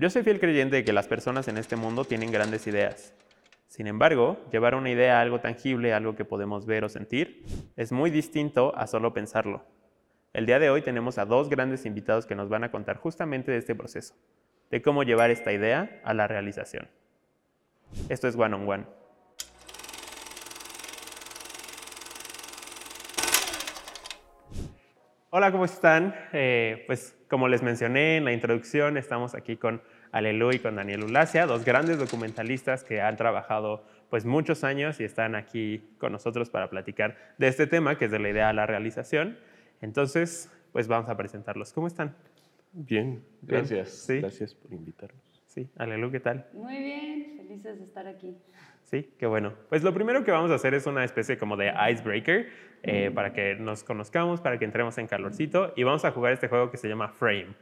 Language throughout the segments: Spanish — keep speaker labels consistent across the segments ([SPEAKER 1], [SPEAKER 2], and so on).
[SPEAKER 1] Yo soy fiel creyente de que las personas en este mundo tienen grandes ideas. Sin embargo, llevar una idea a algo tangible, algo que podemos ver o sentir, es muy distinto a solo pensarlo. El día de hoy tenemos a dos grandes invitados que nos van a contar justamente de este proceso, de cómo llevar esta idea a la realización. Esto es One on One. Hola, ¿cómo están? Eh, pues como les mencioné en la introducción, estamos aquí con Alelu y con Daniel Ulacia, dos grandes documentalistas que han trabajado pues muchos años y están aquí con nosotros para platicar de este tema, que es de la idea a la realización. Entonces, pues vamos a presentarlos. ¿Cómo están?
[SPEAKER 2] Bien, gracias.
[SPEAKER 1] Sí.
[SPEAKER 2] Gracias por invitarnos.
[SPEAKER 1] Sí, Alelu, ¿qué tal?
[SPEAKER 3] Muy bien, felices de estar aquí.
[SPEAKER 1] Sí, qué bueno. Pues lo primero que vamos a hacer es una especie como de icebreaker eh, para que nos conozcamos, para que entremos en calorcito y vamos a jugar este juego que se llama Frame.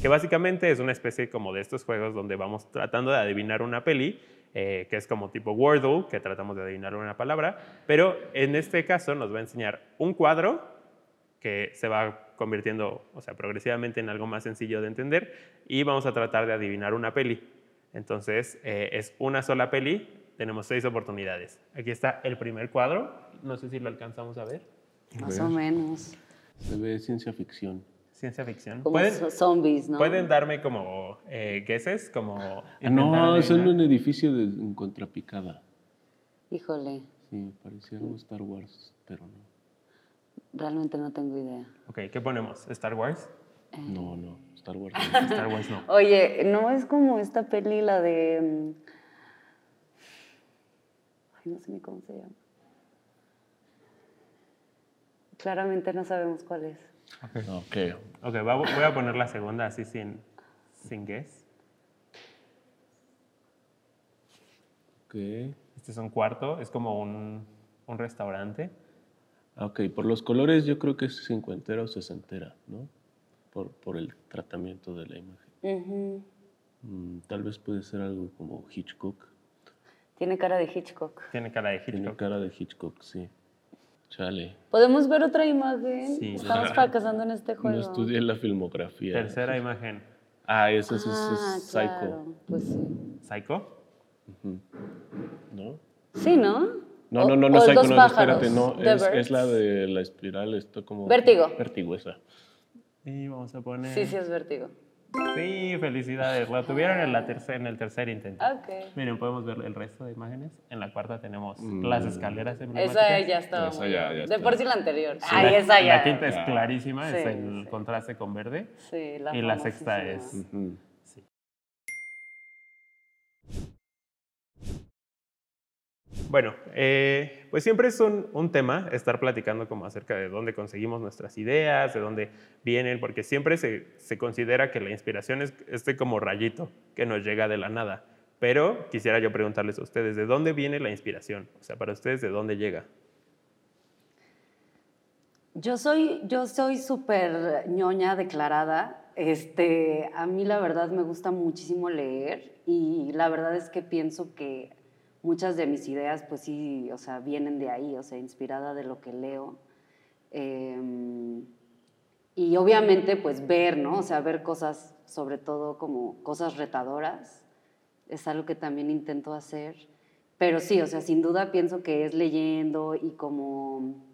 [SPEAKER 1] Que básicamente es una especie como de estos juegos donde vamos tratando de adivinar una peli, eh, que es como tipo Wordle, que tratamos de adivinar una palabra, pero en este caso nos va a enseñar un cuadro que se va convirtiendo, o sea, progresivamente en algo más sencillo de entender y vamos a tratar de adivinar una peli. Entonces, eh, es una sola peli, tenemos seis oportunidades. Aquí está el primer cuadro, no sé si lo alcanzamos a ver.
[SPEAKER 3] Más o menos.
[SPEAKER 2] Se ve ciencia ficción.
[SPEAKER 1] Ciencia ficción.
[SPEAKER 3] Como
[SPEAKER 1] ¿Pueden,
[SPEAKER 3] zo- zombies, ¿no?
[SPEAKER 1] pueden darme como eh, guesses? Como
[SPEAKER 2] Ah, no, es en un edificio de, en contrapicada.
[SPEAKER 3] Híjole,
[SPEAKER 2] Sí, parecía algo Star Wars, pero no.
[SPEAKER 3] realmente no tengo idea.
[SPEAKER 1] Ok, ¿qué ponemos? ¿Star Wars?
[SPEAKER 2] No, no, Star Wars. no.
[SPEAKER 1] Star Wars no.
[SPEAKER 3] Oye, ¿no es como esta peli, la de... mm, Ay, no sé ni cómo se llama. Claramente no sabemos cuál es.
[SPEAKER 2] ok.
[SPEAKER 1] Ok, va- voy a poner la segunda así sin, sin guess.
[SPEAKER 2] Ok.
[SPEAKER 1] Este es un cuarto, es como un, un restaurante.
[SPEAKER 2] Ok, por los colores yo creo que es cincuentera o sesentera, ¿no? Por, por el tratamiento de la imagen. Mm, tal vez puede ser algo como Hitchcock.
[SPEAKER 3] Tiene cara de Hitchcock.
[SPEAKER 1] Tiene cara de
[SPEAKER 2] Tiene
[SPEAKER 1] Hitchcock.
[SPEAKER 2] cara de Hitchcock, sí. Chale.
[SPEAKER 3] ¿Podemos ver otra imagen?
[SPEAKER 1] Sí.
[SPEAKER 3] Estamos fracasando en este juego.
[SPEAKER 2] No estudié la filmografía.
[SPEAKER 1] Tercera imagen.
[SPEAKER 2] Ah, eso es,
[SPEAKER 3] Ah,
[SPEAKER 2] es Psycho.
[SPEAKER 3] claro. Pues sí.
[SPEAKER 1] ¿Psycho?
[SPEAKER 2] ¿No?
[SPEAKER 3] Sí, ¿no?
[SPEAKER 2] No, no, no, no,
[SPEAKER 3] o
[SPEAKER 2] Psycho,
[SPEAKER 3] Dos
[SPEAKER 2] no, espérate, no, es, la de la espiral, esto como...
[SPEAKER 3] Vértigo.
[SPEAKER 2] Vértigo, esa.
[SPEAKER 1] Y vamos a poner...
[SPEAKER 3] Sí, sí, es vértigo.
[SPEAKER 1] Sí, felicidades. Lo tuvieron en, la tercer, en el tercer intento.
[SPEAKER 3] Ok.
[SPEAKER 1] Miren, podemos ver el resto de imágenes. En la cuarta tenemos las escaleras
[SPEAKER 3] Esa ya estaba.
[SPEAKER 2] Esa ya- ya
[SPEAKER 3] de
[SPEAKER 2] está.
[SPEAKER 3] por sí la anterior.
[SPEAKER 1] Sí,
[SPEAKER 3] Ay,
[SPEAKER 1] la,
[SPEAKER 3] esa ya.
[SPEAKER 1] la quinta es clarísima, es
[SPEAKER 3] Sí,
[SPEAKER 1] el
[SPEAKER 3] sí.
[SPEAKER 1] contraste con verde.
[SPEAKER 3] Sí, la
[SPEAKER 1] y la sexta es-
[SPEAKER 3] famosísima.
[SPEAKER 2] Ujú.
[SPEAKER 1] Bueno, eh, pues siempre es un, tema estar platicando como acerca de dónde conseguimos nuestras ideas, de dónde vienen, porque siempre se, se considera que la inspiración es este como rayito que nos llega de la nada. Pero quisiera yo preguntarles a ustedes, ¿de dónde viene la inspiración? O sea, para ustedes, ¿de dónde llega?
[SPEAKER 3] Yo soy, yo soy súper ñoña declarada. Este, a mí la verdad me gusta muchísimo leer y la verdad es que pienso que muchas de mis ideas, pues sí, o sea, vienen de ahí, o sea, inspirada de lo que leo. Em, y obviamente, pues ver, ¿no? O sea, ver cosas, sobre todo como cosas retadoras, es algo que también intento hacer. Pero sí, o sea, sin duda pienso que es leyendo y como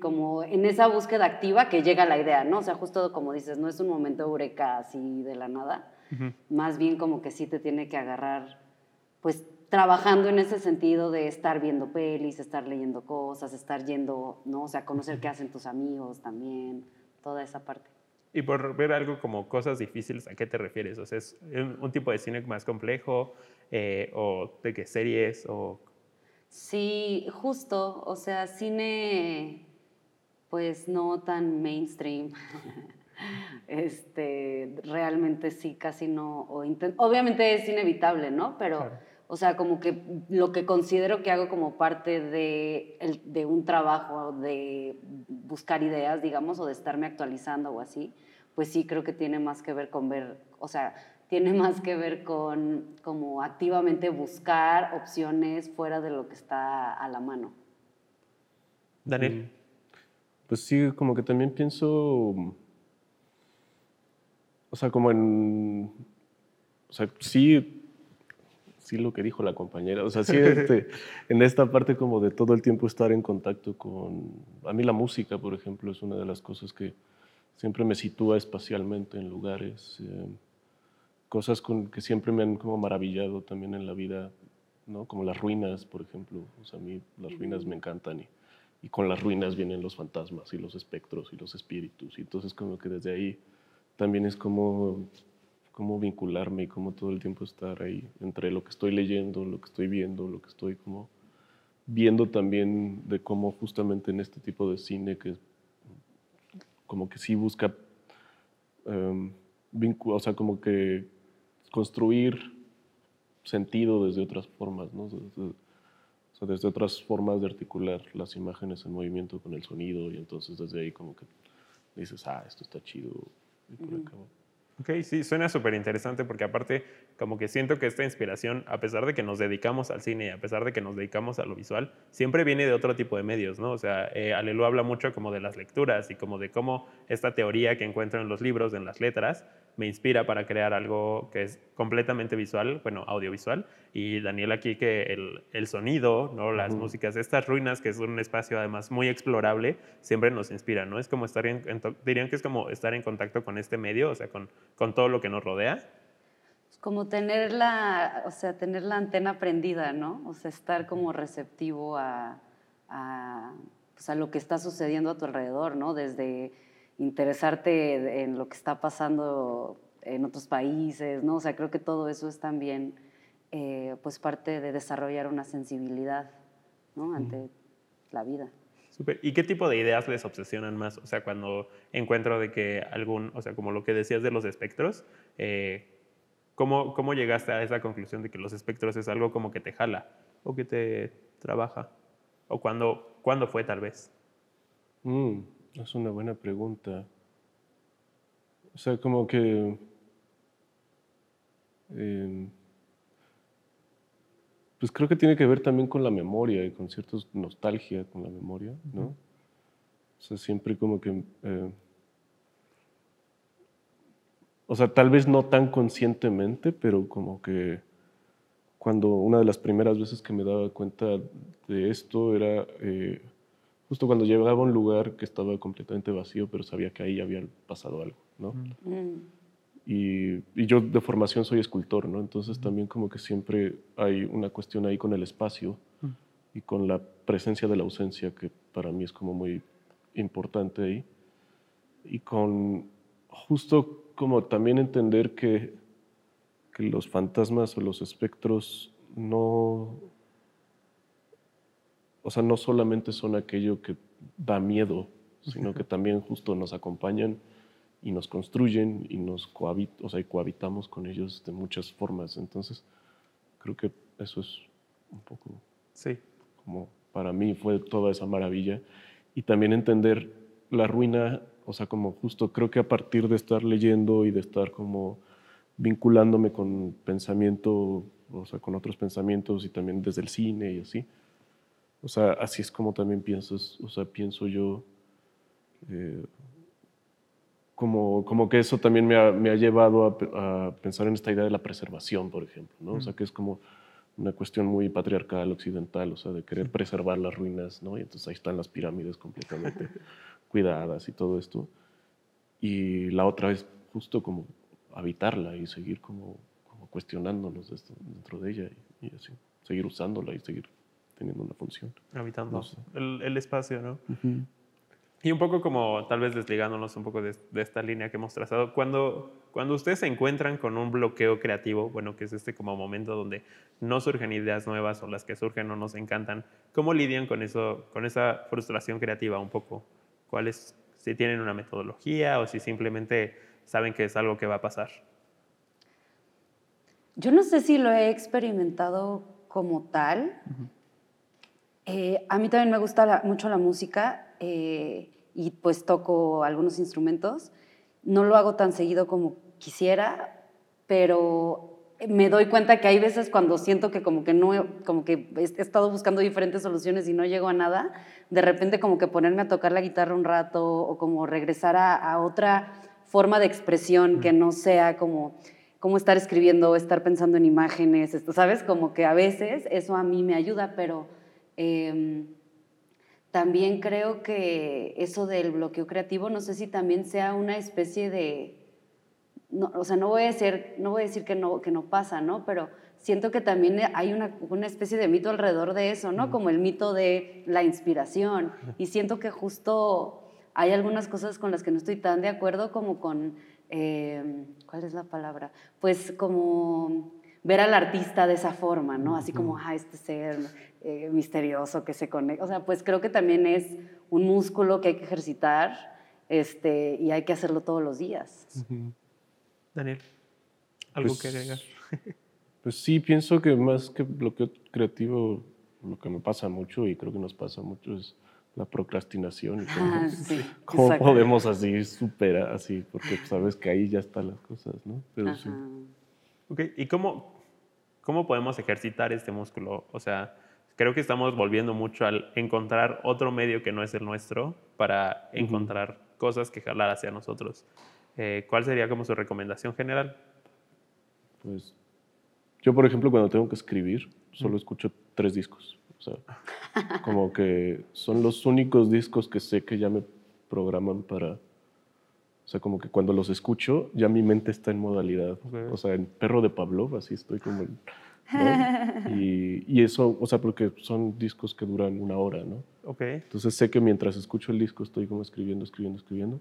[SPEAKER 3] como en esa búsqueda activa que llega la idea, ¿no? O sea, justo como dices, no es un momento eureka así de la nada, más bien como que sí te tiene que agarrar, pues trabajando en ese sentido de estar viendo pelis, estar leyendo cosas, estar yendo, ¿no? O sea, conocer qué hacen tus amigos también, toda esa parte.
[SPEAKER 1] Y por ver algo como cosas difíciles, ¿a qué te refieres? O sea, ¿es un, tipo de cine más complejo? Eh, ¿O de qué series? ¿O
[SPEAKER 3] Sí, justo, o sea, cine pues no tan mainstream. este, realmente sí, casi no, o obviamente es inevitable, ¿no? Pero,
[SPEAKER 1] Claro.
[SPEAKER 3] O sea, como que lo que considero que hago como parte de, el- de un trabajo de buscar ideas, digamos, o de estarme actualizando o así, pues sí creo que tiene más que ver con ver, o sea, tiene más que ver con como activamente buscar opciones fuera de lo que está a la mano.
[SPEAKER 1] Daniel?
[SPEAKER 2] Pues sí, como que también pienso, o sea, como en, o sea, sí, sí lo que dijo la compañera, o sea, sí, este, en esta parte como de todo el tiempo estar en contacto con, a mí la música, por ejemplo, es una de las cosas que siempre me sitúa espacialmente en lugares, eh, cosas con, que siempre me han como maravillado también en la vida, ¿no? Como las ruinas, por ejemplo, o sea, a mí las ruinas me encantan y y con las ruinas vienen los fantasmas y los espectros y los espíritus. Y entonces como que desde ahí también es como, como vincularme y como todo el tiempo estar ahí entre lo que estoy leyendo, lo que estoy viendo, lo que estoy como viendo también de cómo justamente en este tipo de cine que como que sí busca, um, o sea, como que construir sentido desde otras formas, ¿no? O sea, desde otras formas de articular las imágenes en movimiento con el sonido y entonces desde ahí como que dices, ah, esto está chido y por acá.
[SPEAKER 1] Ok, sí, suena súper interesante porque aparte como que siento que esta inspiración, a pesar de que nos dedicamos al cine a pesar de que nos dedicamos a lo visual, siempre viene de otro tipo de medios, ¿no? O sea, eh, Alelu habla mucho como de las lecturas y como de cómo esta teoría que encuentro en los libros, en las letras, me inspira para crear algo que es completamente visual, bueno, audiovisual. Y Daniel aquí que el, el sonido, ¿no? las músicas, estas ruinas, que es un espacio además muy explorable, siempre nos inspira, ¿no? Es como estar en, dirían que es como estar en contacto con este medio, o sea, con, con todo lo que nos rodea.
[SPEAKER 3] Como tener la, o sea, tener la antena prendida, ¿no? O sea, estar como receptivo a, a, pues a lo que está sucediendo a tu alrededor, ¿no? Desde interesarte en lo que está pasando en otros países, ¿no? O sea, creo que todo eso es también eh, pues parte de desarrollar una sensibilidad, ¿no? Ante la vida.
[SPEAKER 1] Super. ¿Y qué tipo de ideas les obsesionan más? O sea, cuando encuentro de que algún, o sea, como lo que decías de los espectros, eh, ¿cómo, ¿cómo llegaste a esa conclusión de que los espectros es algo como que te jala o que te trabaja? ¿O cuándo, ¿cuándo fue tal vez?
[SPEAKER 2] Mm. Es una buena pregunta. O sea, como que... Em, pues creo que tiene que ver también con la memoria y con cierta nostalgia con la memoria, ¿no? O sea, siempre como que... Eh, o sea, tal vez no tan conscientemente, pero como que cuando una de las primeras veces que me daba cuenta de esto era... Eh, justo cuando llegaba a un lugar que estaba completamente vacío, pero sabía que ahí había pasado algo, ¿no? Mm. Y, y, yo de formación soy escultor, ¿no? Entonces también como que siempre hay una cuestión ahí con el espacio mm. y con la presencia de la ausencia, que para mí es como muy importante ahí. Y con justo como también entender que, que los fantasmas o los espectros no o sea, no solamente son aquello que da miedo, sino que también justo nos acompañan y nos construyen y nos cohabit o sea, cohabitamos con ellos de muchas formas. Entonces, creo que eso es un poco
[SPEAKER 1] sí.
[SPEAKER 2] como para mí fue toda esa maravilla. Y también entender la ruina, o sea, como justo creo que a partir de estar leyendo y de estar como vinculándome con pensamiento, o sea, con otros pensamientos y también desde el cine y así, o sea, así es como también piensas, o sea, pienso yo, eh, como, como que eso también me ha, me ha llevado a, a, pensar en esta idea de la preservación, por ejemplo, ¿no? O sea, que es como una cuestión muy patriarcal, occidental, o sea, de querer preservar las ruinas, ¿no? Y entonces ahí están las pirámides completamente cuidadas y todo esto. Y la otra es justo como habitarla y seguir como, como cuestionándonos dentro de ella y, y así, seguir usándola y seguir teniendo una función.
[SPEAKER 1] Habitando el, el, espacio, ¿no? Y un poco como tal vez desligándonos un poco de, de, esta línea que hemos trazado, cuando, cuando ustedes se encuentran con un bloqueo creativo, bueno, que es este como momento donde no surgen ideas nuevas o las que surgen no nos encantan, ¿cómo lidian con eso, con esa frustración creativa un poco? ¿Cuál es, si tienen una metodología o si simplemente saben que es algo que va a pasar?
[SPEAKER 3] Yo no sé si lo he experimentado como tal. Eh, a mí también me gusta mucho la música eh, y pues toco algunos instrumentos. No lo hago tan seguido como quisiera, pero me doy cuenta que hay veces cuando siento que como que no, como que he estado buscando diferentes soluciones y no llego a nada, de repente como que ponerme a tocar la guitarra un rato o como regresar a, otra forma de expresión que no sea como, como estar escribiendo estar pensando en imágenes, ¿sabes? Como que a veces eso a mí me ayuda, pero em, también creo que eso del bloqueo creativo, no sé si también sea una especie de no, o sea, no voy a decir, no voy a decir que, no, que no pasa, ¿no? Pero siento que también hay una, una, especie de mito alrededor de eso, ¿no? Como el mito de la inspiración. Y siento que justo hay algunas cosas con las que no estoy tan de acuerdo como con, eh, ¿cuál es la palabra? Pues como ver al artista de esa forma, ¿no? Así como, ah, este ser eh, misterioso que se conecta. O sea, pues creo que también es un músculo que hay que ejercitar este, y hay que hacerlo todos los días.
[SPEAKER 1] Daniel, ¿algo que pues, agregar?
[SPEAKER 2] Pues sí, pienso que más que bloqueo creativo, lo que me pasa mucho y creo que nos pasa mucho es la procrastinación.
[SPEAKER 3] Ah,
[SPEAKER 2] ¿Cómo, podemos así superar así? Porque sabes que ahí ya están las cosas, ¿no? Pero sí.
[SPEAKER 1] Ok, ¿y cómo, cómo podemos ejercitar este músculo? O sea, creo que estamos volviendo mucho al encontrar otro medio que no es el nuestro para encontrar cosas que jalar hacia nosotros. Eh, ¿cuál sería como su recomendación general?
[SPEAKER 2] Pues yo, por ejemplo, cuando tengo que escribir, solo escucho tres discos. O sea, como que son los únicos discos que sé que ya me programan para... O sea, como que cuando los escucho, ya mi mente está en modalidad. O sea, en Perro de Pavlov, así estoy como... Y, y, eso, o sea, porque son discos que duran una hora, ¿no?
[SPEAKER 1] Ok.
[SPEAKER 2] Entonces sé que mientras escucho el disco estoy como escribiendo, escribiendo, escribiendo.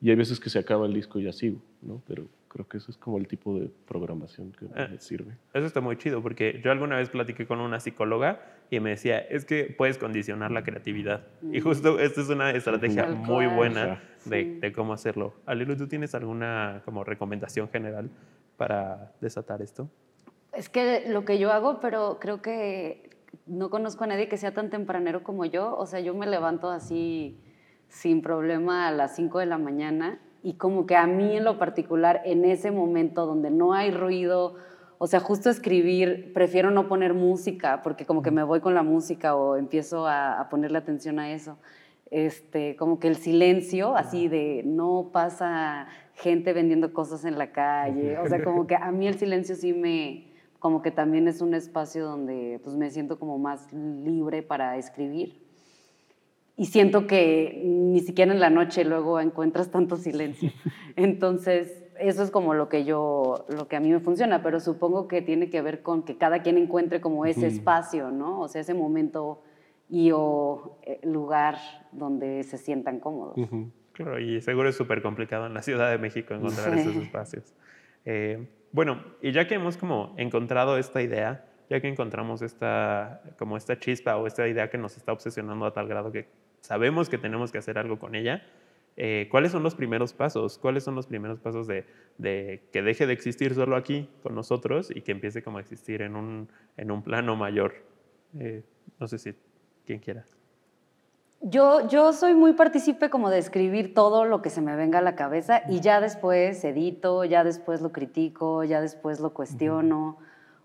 [SPEAKER 2] Y hay veces que se acaba el disco y ya sigo, ¿no? Pero creo que eso es como el tipo de programación que me eh, sirve.
[SPEAKER 1] Eso está muy chido, porque yo alguna vez platiqué con una psicóloga y me decía, es que puedes condicionar la creatividad. Y mm. justo esta es una estrategia muy buena de, de, cómo hacerlo. Alilu, ¿tú tienes alguna como recomendación general para desatar esto?
[SPEAKER 3] Es que lo que yo hago, pero creo que no conozco a nadie que sea tan tempranero como yo. O sea, yo me levanto así sin problema a las 5 de la mañana y como que a mí en lo particular, en ese momento donde no hay ruido, o sea, justo escribir, prefiero no poner música porque como que me voy con la música o empiezo a, ponerle atención a eso. Este, como que el silencio, así de no pasa gente vendiendo cosas en la calle, o sea, como que a mí el silencio sí me, como que también es un espacio donde pues me siento como más libre para escribir y siento que ni siquiera en la noche luego encuentras tanto silencio. Entonces, eso es como lo que yo, lo que a mí me funciona, pero supongo que tiene que ver con que cada quien encuentre como ese espacio, ¿no? O sea, ese momento y o eh, lugar donde se sientan cómodos.
[SPEAKER 1] Claro, y seguro es súper complicado en la Ciudad de México encontrar esos espacios. Eh, bueno, y ya que hemos como encontrado esta idea, ya que encontramos esta, como esta chispa o esta idea que nos está obsesionando a tal grado que sabemos que tenemos que hacer algo con ella, eh, ¿cuáles son los primeros pasos? ¿Cuáles son los primeros pasos de, que deje de existir solo aquí con nosotros y que empiece como a existir en un, en un plano mayor? Eh, no sé si quien quiera.
[SPEAKER 3] Yo, yo soy muy partícipe como de escribir todo lo que se me venga a la cabeza y ya después edito, ya después lo critico, ya después lo cuestiono.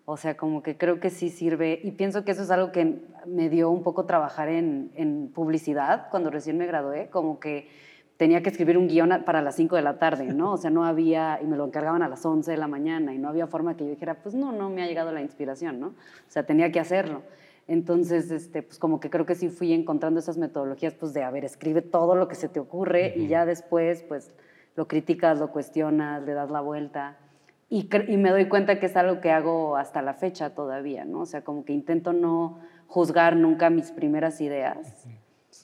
[SPEAKER 3] O sea, como que creo que sí sirve y pienso que eso es algo que me dio un poco trabajar en, en publicidad cuando recién me gradué, como que tenía que escribir un guion para las 5 de la tarde, ¿no? O sea, no había, y me lo encargaban a las 11 de la mañana y no había forma que yo dijera, pues no, no me ha llegado la inspiración, ¿no? O sea, tenía que hacerlo. Entonces, este, pues como que creo que sí fui encontrando esas metodologías, pues de, a ver, escribe todo lo que se te ocurre y ya después, pues lo criticas, lo cuestionas, le das la vuelta. Y, me doy cuenta que es algo que hago hasta la fecha todavía, ¿no? O sea, como que intento no juzgar nunca mis primeras ideas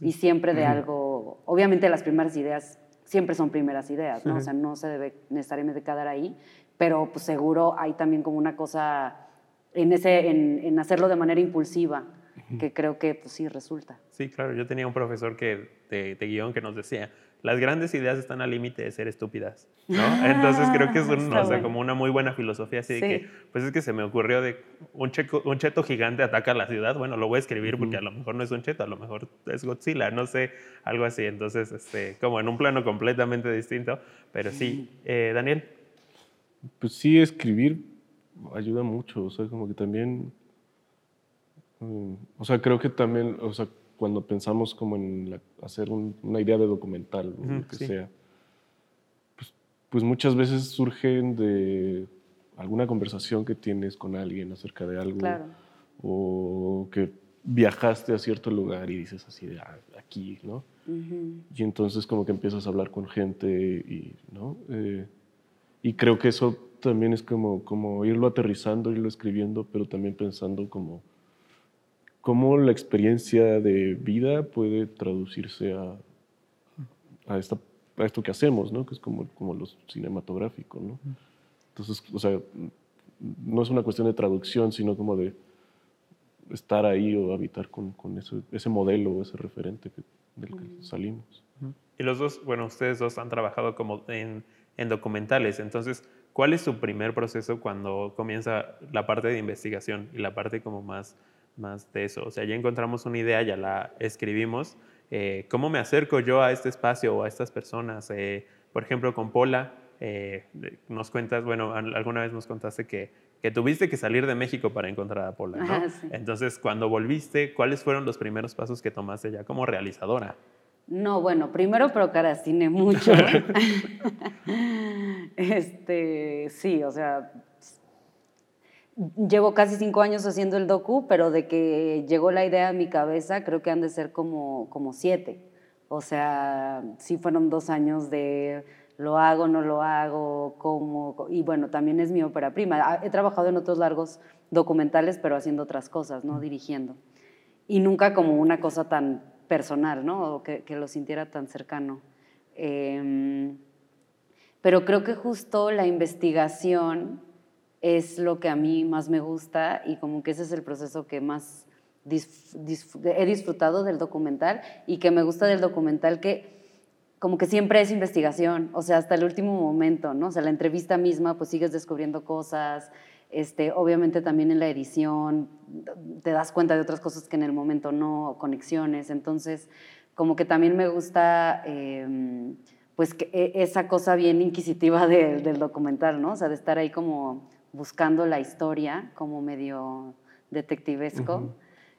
[SPEAKER 3] y siempre de algo, obviamente las primeras ideas siempre son primeras ideas, ¿no? O sea, no se debe necesariamente quedar ahí, pero pues seguro hay también como una cosa en, ese, en, hacerlo de manera impulsiva, que creo que pues sí resulta.
[SPEAKER 1] Sí, claro, yo tenía un profesor que, de, de guion que nos decía, las grandes ideas están al límite de ser estúpidas, ¿no? Entonces creo que es como una muy buena filosofía así de que, pues es que se me ocurrió de un, un cheto gigante ataca la ciudad, bueno, lo voy a escribir porque a lo mejor no es un cheto, a lo mejor es Godzilla, no sé, algo así. Entonces, este, como en un plano completamente distinto, pero sí. Eh, Daniel.
[SPEAKER 2] Pues sí, escribir ayuda mucho, o sea, como que también, mm, o sea, creo que también, o sea, cuando pensamos como en la- hacer un- una idea de documental, o lo que
[SPEAKER 1] sí.
[SPEAKER 2] sea, pues, pues muchas veces surgen de alguna conversación que tienes con alguien acerca de algo,
[SPEAKER 3] Claro.
[SPEAKER 2] o que viajaste a cierto lugar y dices así de "Ah, aquí, ¿no?
[SPEAKER 3] Ujú.
[SPEAKER 2] Y entonces como que empiezas a hablar con gente y, ¿no? Eh, y creo que eso también es como, como irlo aterrizando, irlo escribiendo, pero también pensando como cómo la experiencia de vida puede traducirse a, a, esta, a esto que hacemos, ¿no? Que es como, como lo cinematográfico, ¿no? Entonces, o sea, no es una cuestión de traducción, sino como de estar ahí o habitar con, con ese, ese modelo, ese referente que, del que salimos.
[SPEAKER 1] Y los dos, bueno, ustedes dos han trabajado como en, en documentales, entonces, ¿cuál es su primer proceso cuando comienza la parte de investigación y la parte como más, más de eso? O sea, ya encontramos una idea, ya la escribimos. eh, ¿Cómo me acerco yo a este espacio o a estas personas? Eh, por ejemplo, con Pola, eh, nos cuentas, bueno, al- alguna vez nos contaste que, que tuviste que salir de México para encontrar a Pola, ¿no?
[SPEAKER 3] Ajá, sí.
[SPEAKER 1] Entonces, cuando volviste, ¿cuáles fueron los primeros pasos que tomaste ya como realizadora?
[SPEAKER 3] No, bueno, primero procrastiné mucho. este, sí, o sea, llevo casi cinco años haciendo el docu, pero de que llegó la idea a mi cabeza, creo que han de ser como, como siete. O sea, sí fueron dos años de lo hago, no lo hago, cómo. Y bueno, también es mi ópera prima. Ah, He trabajado en otros largos documentales, pero haciendo otras cosas, no dirigiendo. Y nunca como una cosa tan personal, ¿no? O que, lo sintiera tan cercano. Em, pero creo que justo la investigación es lo que a mí más me gusta y como que ese es el proceso que más he disfrutado del documental y que me gusta del documental que como que siempre es investigación, o sea, hasta el último momento, ¿no? O sea, la entrevista misma, pues sigues descubriendo cosas, este, obviamente también en la edición te das cuenta de otras cosas que en el momento no, conexiones, entonces como que también me gusta eh, pues que e- esa cosa bien inquisitiva del, del documental, ¿no? O sea, de estar ahí como buscando la historia, como medio detectivesco.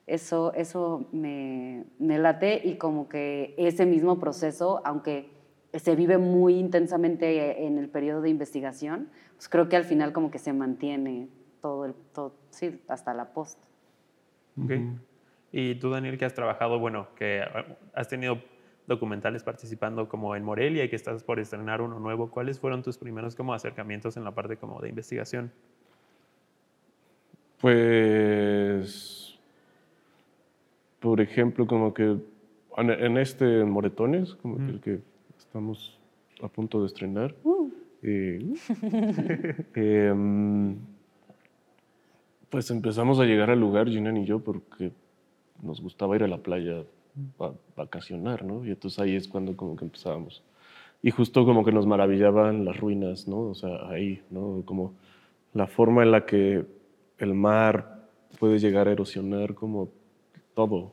[SPEAKER 3] Eso, eso me, me late y como que ese mismo proceso, aunque se vive muy intensamente en el periodo de investigación, pues creo que al final como que se mantiene todo el, todo, sí, hasta la post.
[SPEAKER 1] Ok. Y tú, Daniel, que has trabajado, bueno, que ah, has tenido documentales participando como en Morelia y que estás por estrenar uno nuevo, ¿cuáles fueron tus primeros como acercamientos en la parte como de investigación?
[SPEAKER 2] Pues, por ejemplo, como que en, en este en Moretones, como que el que estamos a punto de estrenar, eh, em, pues empezamos a llegar al lugar, Ginan y yo, porque nos gustaba ir a la playa a vacacionar, ¿no? Y entonces ahí es cuando como que empezábamos. Y justo como que nos maravillaban las ruinas, ¿no? O sea, ahí, ¿no? Como la forma en la que el mar puede llegar a erosionar como todo.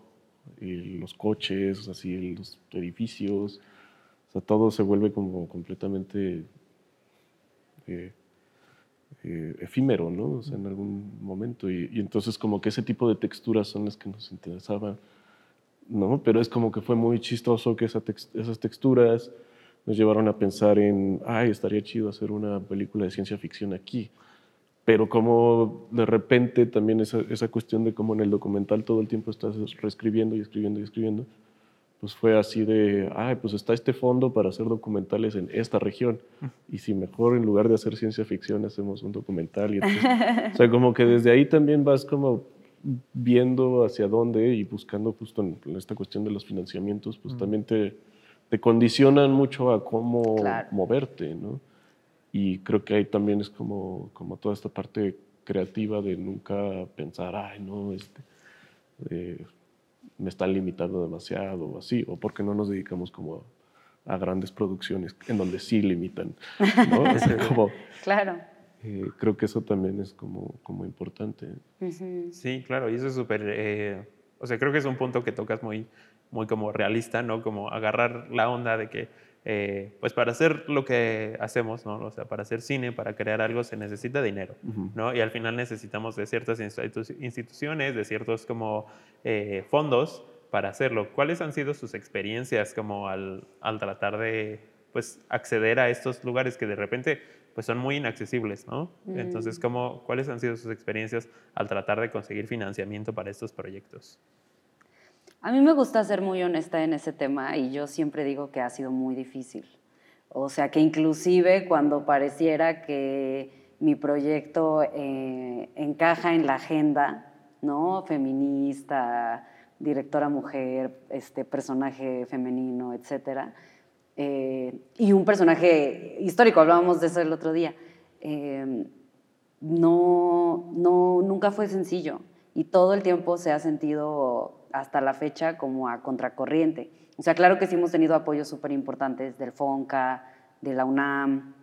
[SPEAKER 2] Y los coches, así, los edificios. O sea, todo se vuelve como completamente eh, eh, efímero, ¿no? O sea, en algún momento. Y, y entonces como que ese tipo de texturas son las que nos interesaban, ¿no? Pero es como que fue muy chistoso que esa tex- esas texturas nos llevaron a pensar en, ay, estaría chido hacer una película de ciencia ficción aquí. Pero como de repente también esa, esa cuestión de cómo en el documental todo el tiempo estás reescribiendo y escribiendo y escribiendo, pues fue así de, ay, pues está este fondo para hacer documentales en esta región. Y si mejor en lugar de hacer ciencia ficción hacemos un documental. Y entonces, o sea, como que desde ahí también vas como viendo hacia dónde y buscando justo en, esta cuestión de los financiamientos, pues también te, te condicionan mucho a cómo
[SPEAKER 3] Claro.
[SPEAKER 2] moverte, ¿no? Y creo que ahí también es como, como toda esta parte creativa de nunca pensar, ay, no, este, eh, me están limitando demasiado o así, o porque no nos dedicamos como a, a grandes producciones en donde sí limitan, ¿no? O sea, como,
[SPEAKER 3] Claro.
[SPEAKER 2] eh, creo que eso también es como, como importante.
[SPEAKER 1] Sí, claro, y eso es súper, eh, o sea, creo que es un punto que tocas muy, muy como realista, ¿no? Como agarrar la onda de que eh, pues para hacer lo que hacemos, ¿no? O sea, para hacer cine, para crear algo se necesita dinero, ¿no? Y al final necesitamos de ciertas instituciones, de ciertos como eh, fondos para hacerlo. ¿Cuáles han sido sus experiencias como al, al tratar de pues acceder a estos lugares que de repente pues son muy inaccesibles, ¿no? Entonces, mm. ¿cómo, ¿cuáles han sido sus experiencias al tratar de conseguir financiamiento para estos proyectos?
[SPEAKER 3] A mí me gusta ser muy honesta en ese tema y yo siempre digo que ha sido muy difícil. O sea, que inclusive cuando pareciera que mi proyecto eh, encaja en la agenda, ¿no? Feminista, directora mujer, este personaje femenino, etcétera, eh, y un personaje histórico, hablábamos de eso el otro día. Eh, no, no, nunca fue sencillo y todo el tiempo se ha sentido hasta la fecha como a contracorriente. O sea, claro que sí hemos tenido apoyos súper importantes del FONCA, de la UNAM,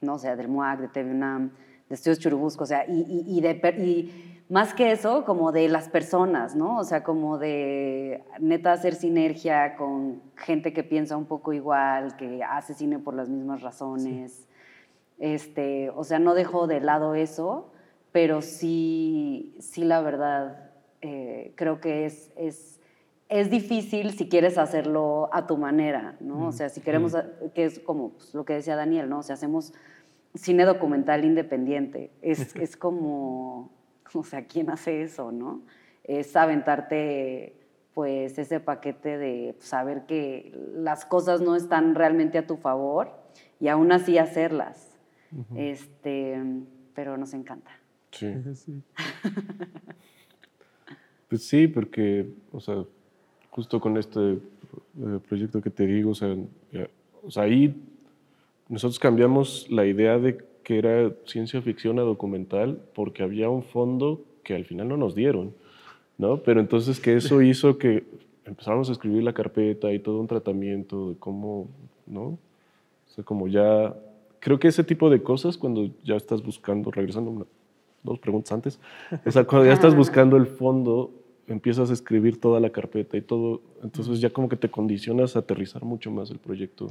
[SPEAKER 3] ¿no? o sea, del MUAC, de TV UNAM, de Estudios Churubusco, o sea, y, y, de, y más que eso, como de las personas, ¿no? O sea, como de neta hacer sinergia con gente que piensa un poco igual, que hace cine por las mismas razones. Este, o sea, no dejo de lado eso, pero sí, sí la verdad, eh, creo que es, es, es, difícil si quieres hacerlo a tu manera, ¿no? O sea, si queremos, que es como pues, lo que decía Daniel, ¿no? O sea, hacemos cine documental independiente. Es, es como, o sea, ¿quién hace eso, no? Es aventarte pues ese paquete de saber que las cosas no están realmente a tu favor y aún así hacerlas. este, pero nos encanta.
[SPEAKER 2] Sí. sí. Pues sí, porque, o sea, justo con este eh, proyecto que te digo, o sea, o sea, ahí nosotros cambiamos la idea de que era ciencia ficción a documental porque había un fondo que al final no nos dieron, ¿no? Pero entonces que eso hizo que empezáramos a escribir la carpeta y todo un tratamiento de cómo, ¿no? O sea, como ya, creo que ese tipo de cosas cuando ya estás buscando, regresando dos preguntas antes, o sea, cuando ya estás buscando el fondo, empiezas a escribir toda la carpeta y todo, entonces ya como que te condicionas a aterrizar mucho más el proyecto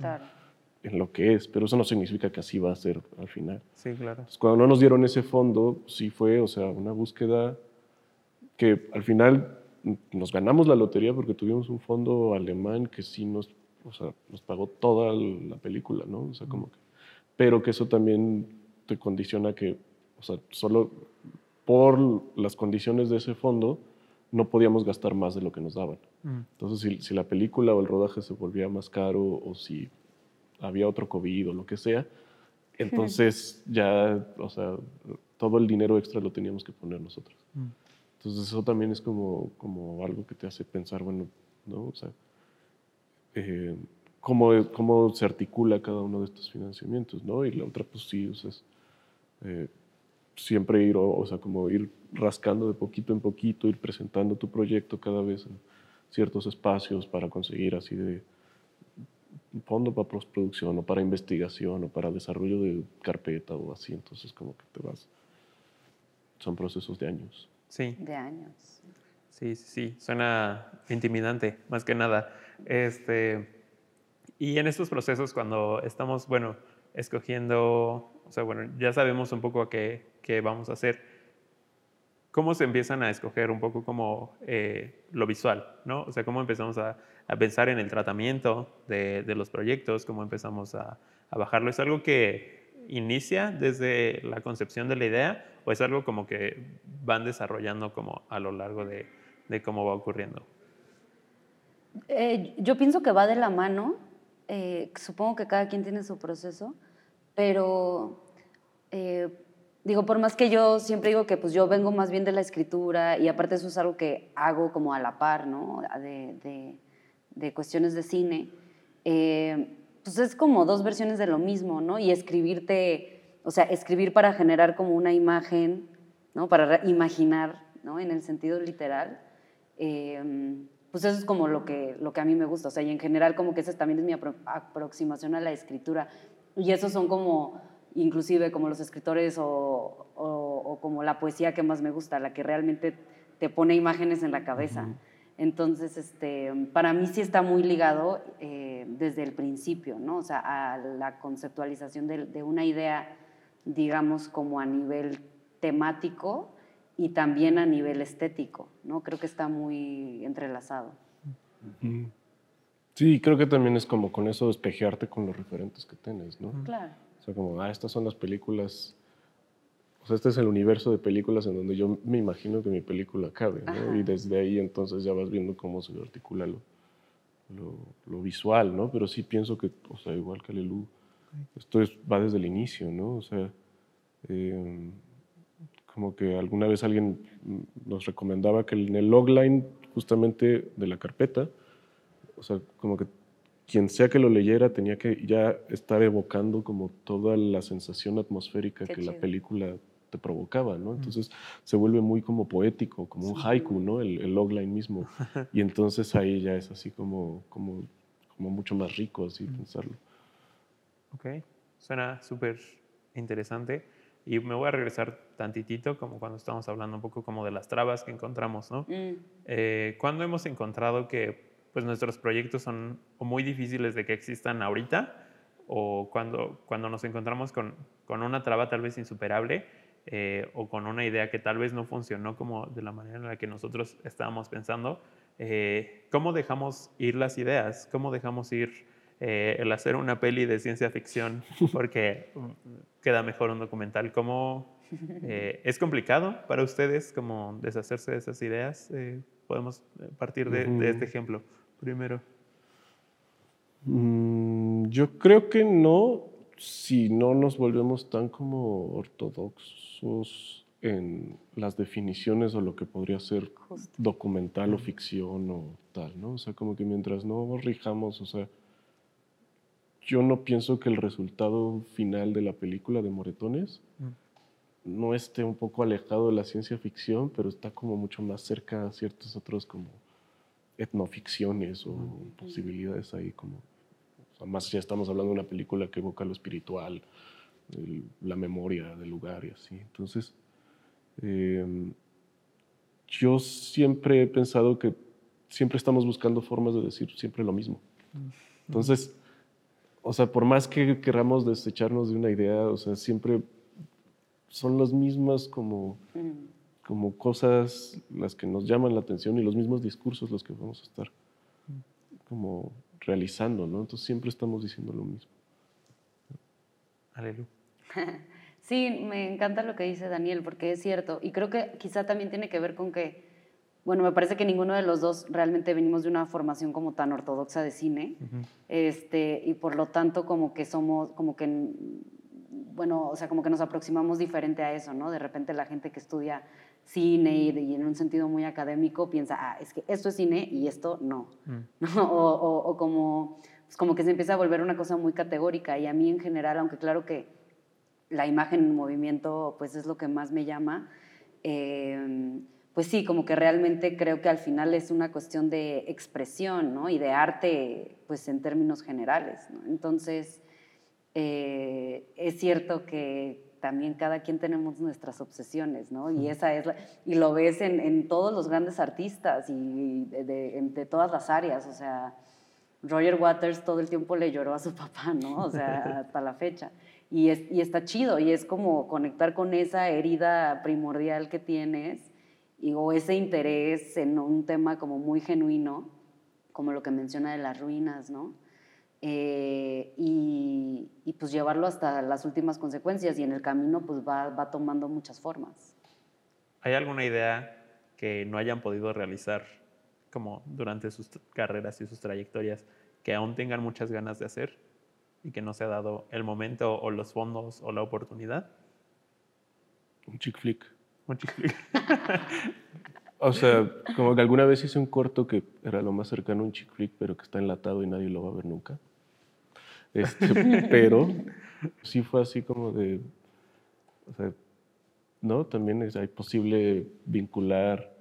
[SPEAKER 2] en lo que es, pero eso no significa que así va a ser al final.
[SPEAKER 1] Sí, claro.
[SPEAKER 2] cuando no nos dieron ese fondo, sí fue, o sea, una búsqueda que al final nos ganamos la lotería porque tuvimos un fondo alemán que sí nos, o sea, nos pagó toda la película, ¿no? O sea, como que, pero que eso también te condiciona que, o sea, solo por las condiciones de ese fondo, no podíamos gastar más de lo que nos daban. Mm. Entonces, si, la película o el rodaje se volvía más caro o si había otro COVID o lo que sea, entonces ya, o sea, todo el dinero extra lo teníamos que poner nosotros. Mm. Entonces, eso también es como, como algo que te hace pensar, bueno, ¿no? O sea, eh, cómo, cómo se articula cada uno de estos financiamientos, ¿no? Y la otra, pues sí, o sea, es, eh, siempre ir, o, sea, como ir rascando de poquito en poquito, ir presentando tu proyecto cada vez en ciertos espacios para conseguir así de fondo para postproducción o para investigación o para desarrollo de carpeta o así, entonces como que te vas. Son procesos de años.
[SPEAKER 1] Sí.
[SPEAKER 3] De años.
[SPEAKER 1] Sí, sí, sí, suena intimidante, más que nada. Este, y en estos procesos, cuando estamos, bueno, escogiendo, o sea, bueno, ya sabemos un poco qué, qué vamos a hacer, ¿cómo se empiezan a escoger un poco como eh, lo visual, ¿no? O sea, cómo empezamos a, a pensar en el tratamiento de, de, los proyectos, cómo empezamos a, a bajarlo. ¿Es algo que inicia desde la concepción de la idea o es algo como que van desarrollando como a lo largo de, de cómo va ocurriendo?
[SPEAKER 3] Eh, yo pienso que va de la mano. Eh, supongo que cada quien tiene su proceso pero eh, digo, por más que yo siempre digo que pues yo vengo más bien de la escritura y aparte eso es algo que hago como a la par, ¿no? De, de, cuestiones de cine, eh, pues es como dos versiones de lo mismo, ¿no? Y escribirte, o sea, escribir para generar como una imagen, ¿no? Para imaginar, ¿no? En el sentido literal. Eh, pues eso es como lo que, lo que a mí me gusta, o sea, y en general como que esa también es mi aproximación a la escritura. Y esos son como, inclusive como los escritores o, o, como la poesía que más me gusta, la que realmente te pone imágenes en la cabeza. Entonces, este, para mí sí está muy ligado eh, desde el principio, ¿no? O sea, a la conceptualización de, de una idea, digamos, como a nivel temático y también a nivel estético, ¿no? Creo que está muy entrelazado.
[SPEAKER 2] Sí, creo que también es como con eso despejearte con los referentes que tienes, ¿no?
[SPEAKER 3] Claro.
[SPEAKER 2] O sea, como, ah, estas son las películas, o sea, este es el universo de películas en donde yo me imagino que mi película cabe, ¿no?
[SPEAKER 3] Ajá.
[SPEAKER 2] Y desde ahí entonces ya vas viendo cómo se articula lo, lo, lo visual, ¿no? Pero sí pienso que, o sea, igual que Alelu, esto es, va desde el inicio, ¿no? O sea, eh, como que alguna vez alguien nos recomendaba que en el logline justamente de la carpeta, o sea, como que quien sea que lo leyera tenía que ya estar evocando como toda la sensación atmosférica
[SPEAKER 3] Qué
[SPEAKER 2] que la
[SPEAKER 3] chido.
[SPEAKER 2] película te provocaba, ¿no? Entonces se vuelve muy como poético, como un
[SPEAKER 3] Sí.
[SPEAKER 2] haiku, ¿no? El, el logline mismo. Y entonces ahí ya es así como, como, como mucho más rico así pensarlo.
[SPEAKER 1] Ok, suena súper interesante. Y me voy a regresar tantitito, como cuando estábamos hablando un poco como de las trabas que encontramos, ¿no?
[SPEAKER 3] Mm,
[SPEAKER 1] Eh, ¿Cuándo hemos encontrado que pues, nuestros proyectos son o muy difíciles de que existan ahorita? ¿O cuando, cuando nos encontramos con, con una traba tal vez insuperable? eh, o con una idea que tal vez no funcionó como de la manera en la que nosotros estábamos pensando, eh, ¿cómo dejamos ir las ideas? ¿Cómo dejamos ir eh, el hacer una peli de ciencia ficción? Porque queda mejor un documental. ¿Cómo es complicado para ustedes como deshacerse de esas ideas? Podemos eh, partir de, de este ejemplo primero.
[SPEAKER 2] Mm, yo creo que no, si no nos volvemos tan como ortodoxos en las definiciones o lo que podría ser
[SPEAKER 3] Justo.
[SPEAKER 2] documental o ficción o tal, ¿no? O sea, como que mientras no rijamos, o sea, yo no pienso que el resultado final de la película de Moretones no esté un poco alejado de la ciencia ficción, pero está como mucho más cerca a ciertos otros como etnoficciones o posibilidades ahí como o sea, más ya estamos hablando de una película que evoca lo espiritual, el- la memoria del lugar y así. Entonces, eh, yo siempre he pensado que siempre estamos buscando formas de decir siempre lo mismo. Entonces, o sea, por más que queramos desecharnos de una idea, o sea, siempre son las mismas como,
[SPEAKER 3] mm.
[SPEAKER 2] como cosas las que nos llaman la atención y los mismos discursos los que vamos a estar como realizando, ¿no? Entonces siempre estamos diciendo lo mismo.
[SPEAKER 1] Aleluya.
[SPEAKER 3] Sí, me encanta lo que dice Daniel, porque es cierto. Y creo que quizá también tiene que ver con que, bueno, me parece que ninguno de los dos realmente venimos de una formación como tan ortodoxa de cine. este, y por lo tanto como que somos, como que, bueno, o sea, como que nos aproximamos diferente a eso, ¿no? De repente la gente que estudia cine y, de- y en un sentido muy académico piensa, ah, es que esto es cine y esto no, ¿no? O, o- o como, pues como que se empieza a volver una cosa muy categórica y a mí en general, aunque claro que la imagen en movimiento pues es lo que más me llama, eh, pues sí, como que realmente creo que al final es una cuestión de expresión, ¿no? Y de arte, pues en términos generales, ¿no? Entonces, eh, es cierto que también cada quien tenemos nuestras obsesiones, ¿no? Y esa es la- y lo ves en, en todos los grandes artistas y de, de todas las áreas, o sea, Roger Waters todo el tiempo le lloró a su papá, ¿no? O sea, hasta la fecha. Y, es, y está chido, y es como conectar con esa herida primordial que tienes, y, o ese interés en un tema como muy genuino, como lo que menciona de las ruinas, ¿no? Eh, y, y, pues llevarlo hasta las últimas consecuencias, y en el camino pues va, va tomando muchas formas.
[SPEAKER 1] ¿Hay alguna idea que no hayan podido realizar como durante sus carreras y sus trayectorias que aún tengan muchas ganas de hacer y que no se ha dado el momento o los fondos o la oportunidad?
[SPEAKER 2] Un chick flick.
[SPEAKER 1] Un chicle.
[SPEAKER 2] O sea, como que alguna vez hice un corto que era lo más cercano a un chick flick, pero que está enlatado y nadie lo va a ver nunca. Este, pero sí fue así como de, o sea, ¿no? También es hay posible vincular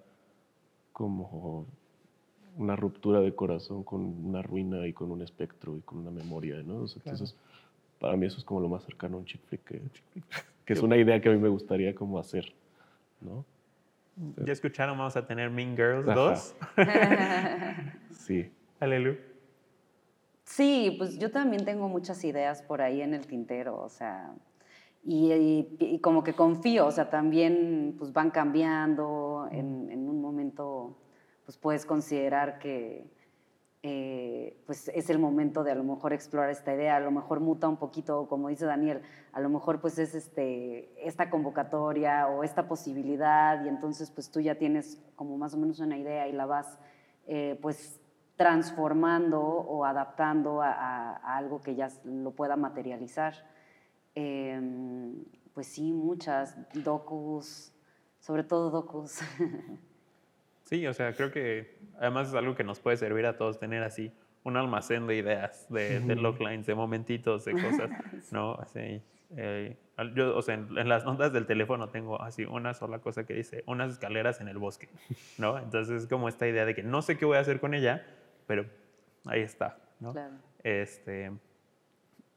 [SPEAKER 2] como una ruptura de corazón con una ruina y con un espectro y con una memoria, ¿no? O sea, Entonces, para mí eso es como lo más cercano a un chick flick, que, que es una idea que a mí me gustaría como hacer, ¿no?
[SPEAKER 1] ¿Ya escucharon? Vamos a tener Mean Girls
[SPEAKER 2] Ajá.
[SPEAKER 1] 2.
[SPEAKER 2] Sí.
[SPEAKER 1] Aleluya.
[SPEAKER 3] Sí, pues yo también tengo muchas ideas por ahí en el tintero, o sea, y, y- y como que confío, o sea, también pues van cambiando, en, en un momento pues puedes considerar que eh, pues es el momento de a lo mejor explorar esta idea, a lo mejor muta un poquito, como dice Daniel, a lo mejor pues es este, esta convocatoria o esta posibilidad y entonces pues tú ya tienes como más o menos una idea y la vas eh, pues transformando o adaptando a, algo que ya lo pueda materializar. Em, pues sí, muchas docus, sobre todo docus.
[SPEAKER 1] Sí, o sea, creo que además es algo que nos puede servir a todos tener así un almacén de ideas, de, de loglines, de momentitos, de cosas, ¿no? Así, eh, yo, o sea, en, en las notas del teléfono tengo así una sola cosa que dice, unas escaleras en el bosque, ¿no? Entonces es como esta idea de que no sé qué voy a hacer con ella, pero ahí está, ¿no?
[SPEAKER 3] Claro.
[SPEAKER 1] Este,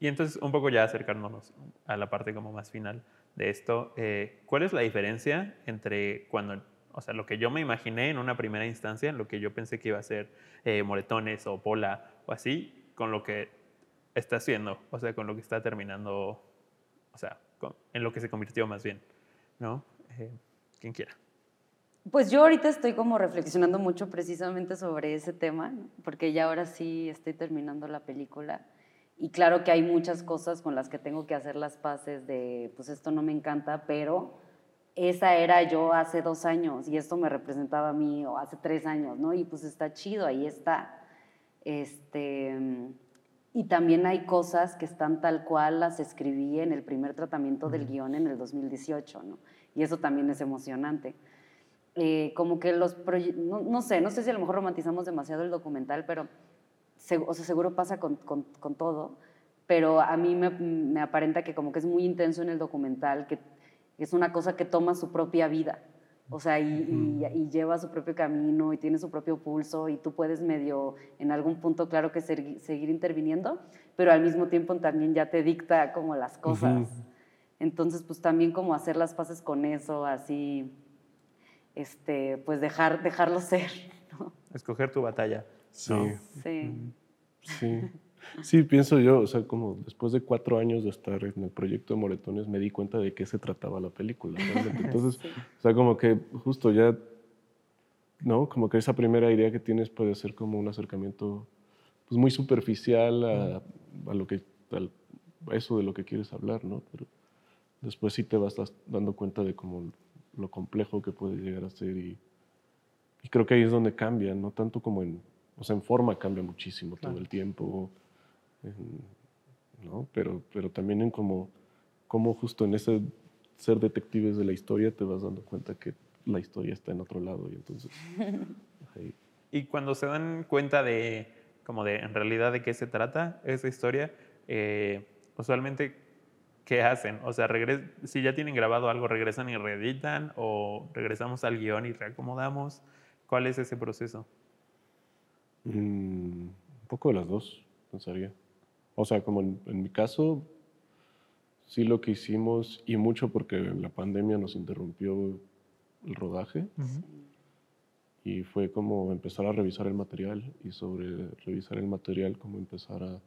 [SPEAKER 1] y entonces, un poco ya acercándonos a la parte como más final de esto, eh, ¿cuál es la diferencia entre cuando, o sea, lo que yo me imaginé en una primera instancia, lo que yo pensé que iba a ser eh, Moretones o Pola o así, con lo que está haciendo, o sea, con lo que está terminando, o sea, con- en lo que se convirtió más bien, ¿no? Eh, quien quiera.
[SPEAKER 3] Pues yo ahorita estoy como reflexionando mucho precisamente sobre ese tema, ¿no? porque ya ahora sí estoy terminando la película y claro que hay muchas cosas con las que tengo que hacer las paces de, pues esto no me encanta, pero esa era yo hace dos años y esto me representaba a mí o hace tres años, ¿no? Y pues está chido, ahí está. Este, y también hay cosas que están tal cual las escribí en el primer tratamiento del guion en el 2018, ¿no? Y eso también es emocionante. Eh, como que los no, no sé, no sé si a lo mejor romantizamos demasiado el documental, pero se- o sea, seguro pasa con, con- con todo, pero a mí me, me aparenta que como que es muy intenso en el documental, que es una cosa que toma su propia vida, o sea, y, y- y lleva su propio camino y tiene su propio pulso y tú puedes medio, en algún punto, claro que ser- seguir interviniendo, pero al mismo tiempo también ya te dicta como las cosas. Entonces, pues también como hacer las paces con eso, así, este, pues dejar, dejarlo ser, ¿no?
[SPEAKER 1] Escoger tu batalla.
[SPEAKER 2] Sí.
[SPEAKER 1] ¿no?
[SPEAKER 3] Sí.
[SPEAKER 2] Sí. Sí, pienso yo, o sea, como después de cuatro años de estar en el proyecto de Moretones, me di cuenta de qué se trataba la película. realmente. Entonces, o sea, como que justo ya, ¿no? Como que esa primera idea que tienes puede ser como un acercamiento pues, muy superficial a, a lo que, a eso de lo que quieres hablar, ¿no? Pero después sí te vas dando cuenta de como lo complejo que puede llegar a ser y, y creo que ahí es donde cambia, no tanto como en, o sea, en forma cambia muchísimo todo el tiempo, ¿no? Pero, pero también en como, como justo en ese ser detectives de la historia te vas dando cuenta que la historia está en otro lado y entonces ahí-
[SPEAKER 1] Y cuando se dan cuenta de, como de, en realidad, de qué se trata esa historia, eh, usualmente, ¿qué hacen? O sea, regres si ya tienen grabado algo, ¿regresan y reeditan? ¿O regresamos al guion y reacomodamos? ¿Cuál es ese proceso?
[SPEAKER 2] Mm, un poco de las dos, pensaría. O sea, como en, en mi caso, sí lo que hicimos, y mucho porque la pandemia nos interrumpió el rodaje, y fue como empezar a revisar el material, y sobre revisar el material, como empezar a,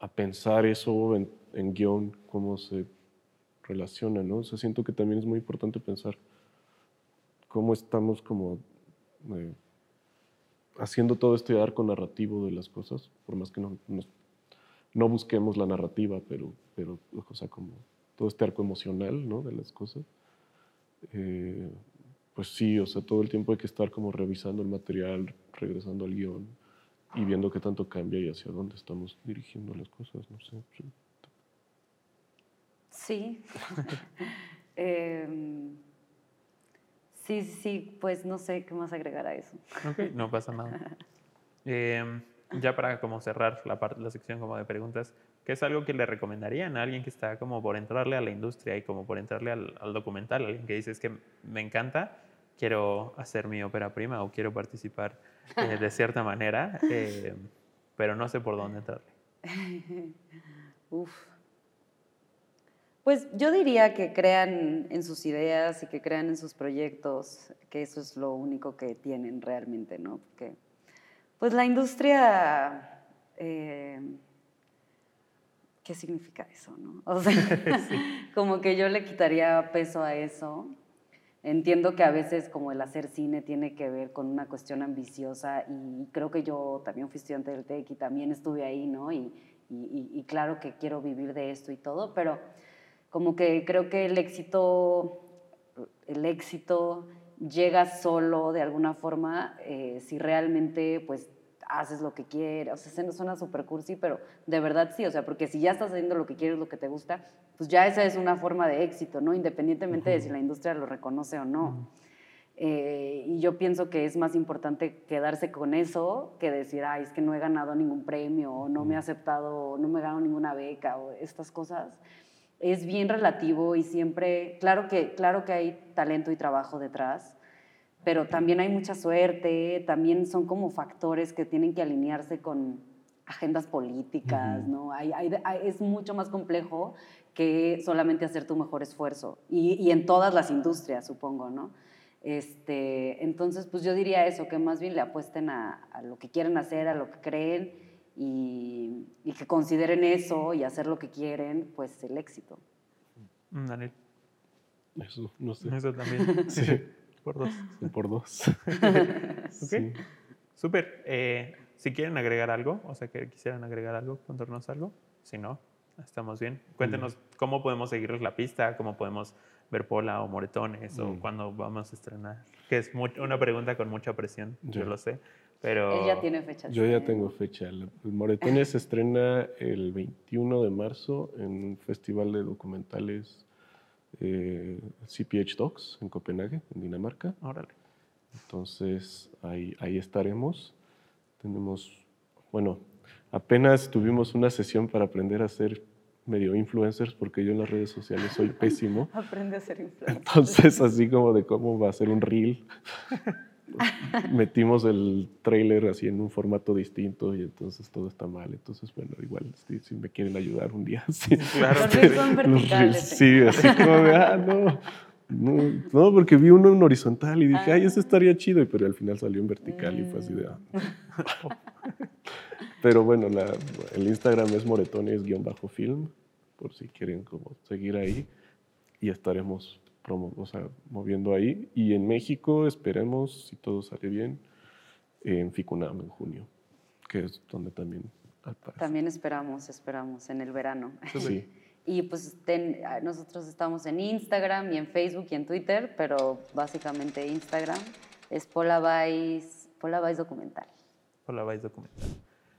[SPEAKER 2] a pensar eso en, en guion, cómo se relaciona, ¿no? O sea, siento que también es muy importante pensar cómo estamos como... eh, haciendo todo este arco narrativo de las cosas, por más que no, nos- no busquemos la narrativa, pero, pero, o sea, como todo este arco emocional, ¿no? De las cosas. eh, pues sí, o sea, todo el tiempo hay que estar como revisando el material, regresando al guion y viendo qué tanto cambia y hacia dónde estamos dirigiendo las cosas, no sé. sí.
[SPEAKER 3] Sí. Sí, sí, sí, pues no sé qué más agregar a eso.
[SPEAKER 1] Ok, no pasa nada. Eh, ya para como cerrar la, parte, la sección como de preguntas, ¿qué es algo que le recomendarían a alguien que está como por entrarle a la industria y como por entrarle al, al documental? Alguien que dice es que me encanta, quiero hacer mi ópera prima o quiero participar eh, de cierta manera, eh, pero no sé por dónde entrarle.
[SPEAKER 3] Uf. Pues yo diría que crean en sus ideas y que crean en sus proyectos, que eso es lo único que tienen realmente, ¿no? Porque, pues la industria, eh, ¿qué significa eso, no? O sea, como que yo le quitaría peso a eso. Entiendo que a veces como el hacer cine tiene que ver con una cuestión ambiciosa y creo que yo también fui estudiante del TEC y también estuve ahí, ¿no? Y, y, y claro que quiero vivir de esto y todo, pero como que creo que el éxito, el éxito llega solo de alguna forma eh, si realmente pues haces lo que quieres, o sea, suena súper cursi, pero de verdad sí, o sea, porque si ya estás haciendo lo que quieres, lo que te gusta, pues ya esa es una forma de éxito, ¿no? Independientemente de si la industria lo reconoce o no. Eh, y yo pienso que es más importante quedarse con eso que decir, ay, es que no he ganado ningún premio, o no me he aceptado, no me he ganado ninguna beca, o estas cosas es bien relativo y siempre, claro que, claro que hay talento y trabajo detrás, pero también hay mucha suerte, también son como factores que tienen que alinearse con agendas políticas, ¿no? es mucho más complejo que solamente hacer tu mejor esfuerzo y, en todas las industrias, supongo, ¿no? Este, entonces, pues yo diría eso, que más bien le apuesten a, a lo que quieren hacer, a lo que creen y, que consideren eso y hacer lo que quieren, pues el éxito.
[SPEAKER 1] Mm, Daniel.
[SPEAKER 2] Eso, no sé.
[SPEAKER 1] Eso también. sí. Por dos.
[SPEAKER 2] por dos.
[SPEAKER 1] ok. Súper. Eh, si quieren agregar algo, o sea, que quisieran agregar algo, contarnos algo. Si no, estamos bien. Cuéntenos cómo podemos seguirles la pista, cómo podemos ver Pola o Moretones o mm. cuándo vamos a estrenar. Que es una pregunta con mucha presión, yo lo sé. Pero...
[SPEAKER 3] Él ya tiene fecha.
[SPEAKER 2] Yo ya tengo fecha. El Moretones se estrena el 21 de marzo en un festival de documentales eh, CPH Docs en Copenhague, en Dinamarca.
[SPEAKER 1] Órale.
[SPEAKER 2] Entonces ahí, ahí estaremos. Tenemos, bueno, apenas tuvimos una sesión para aprender a ser medio influencers porque yo en las redes sociales soy pésimo.
[SPEAKER 3] Aprende a ser influencer.
[SPEAKER 2] Entonces, así como de cómo va a ser un reel. metimos el trailer así en un formato distinto y entonces todo está mal. Entonces, bueno, igual si, me quieren ayudar un día. Sí,
[SPEAKER 3] claro. Los verticales.
[SPEAKER 2] Sí, así como de, ah, no, no, porque vi uno en horizontal y dije, ay, eso estaría chido, pero al final salió en vertical y fue así de... Ah. pero bueno, la, el Instagram es moretones-film, por si quieren como seguir ahí y estaremos o sea, moviendo ahí. Y en México esperemos, si todo sale bien, en Ficunam en junio, que es donde también
[SPEAKER 3] También esperamos, esperamos, en el verano.
[SPEAKER 2] Sí.
[SPEAKER 3] y pues nosotros estamos en Instagram y en Facebook y en Twitter, pero básicamente Instagram es Pola Vice, Documental.
[SPEAKER 1] Pola Vice Documental.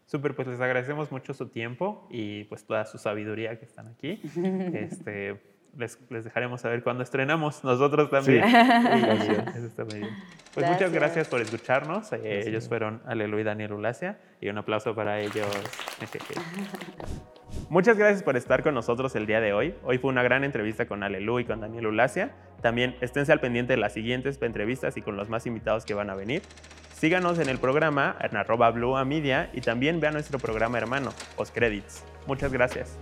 [SPEAKER 1] Súper, pues les agradecemos mucho su tiempo y pues toda su sabiduría que están aquí. este, les, dejaremos saber cuando estrenamos nosotros también. Eso está muy bien. Pues muchas gracias por escucharnos. Eh, ellos fueron Alelu y Daniel Ulacia y un aplauso para ellos. Muchas gracias por estar con nosotros el día de hoy. Hoy fue una gran entrevista con Alelu y con Daniel Ulacia. También esténse al pendiente de las siguientes entrevistas y con los más invitados que van a venir. Síganos en el programa en arroba Blue Media y también vean nuestro programa hermano, Os Credits. Muchas gracias.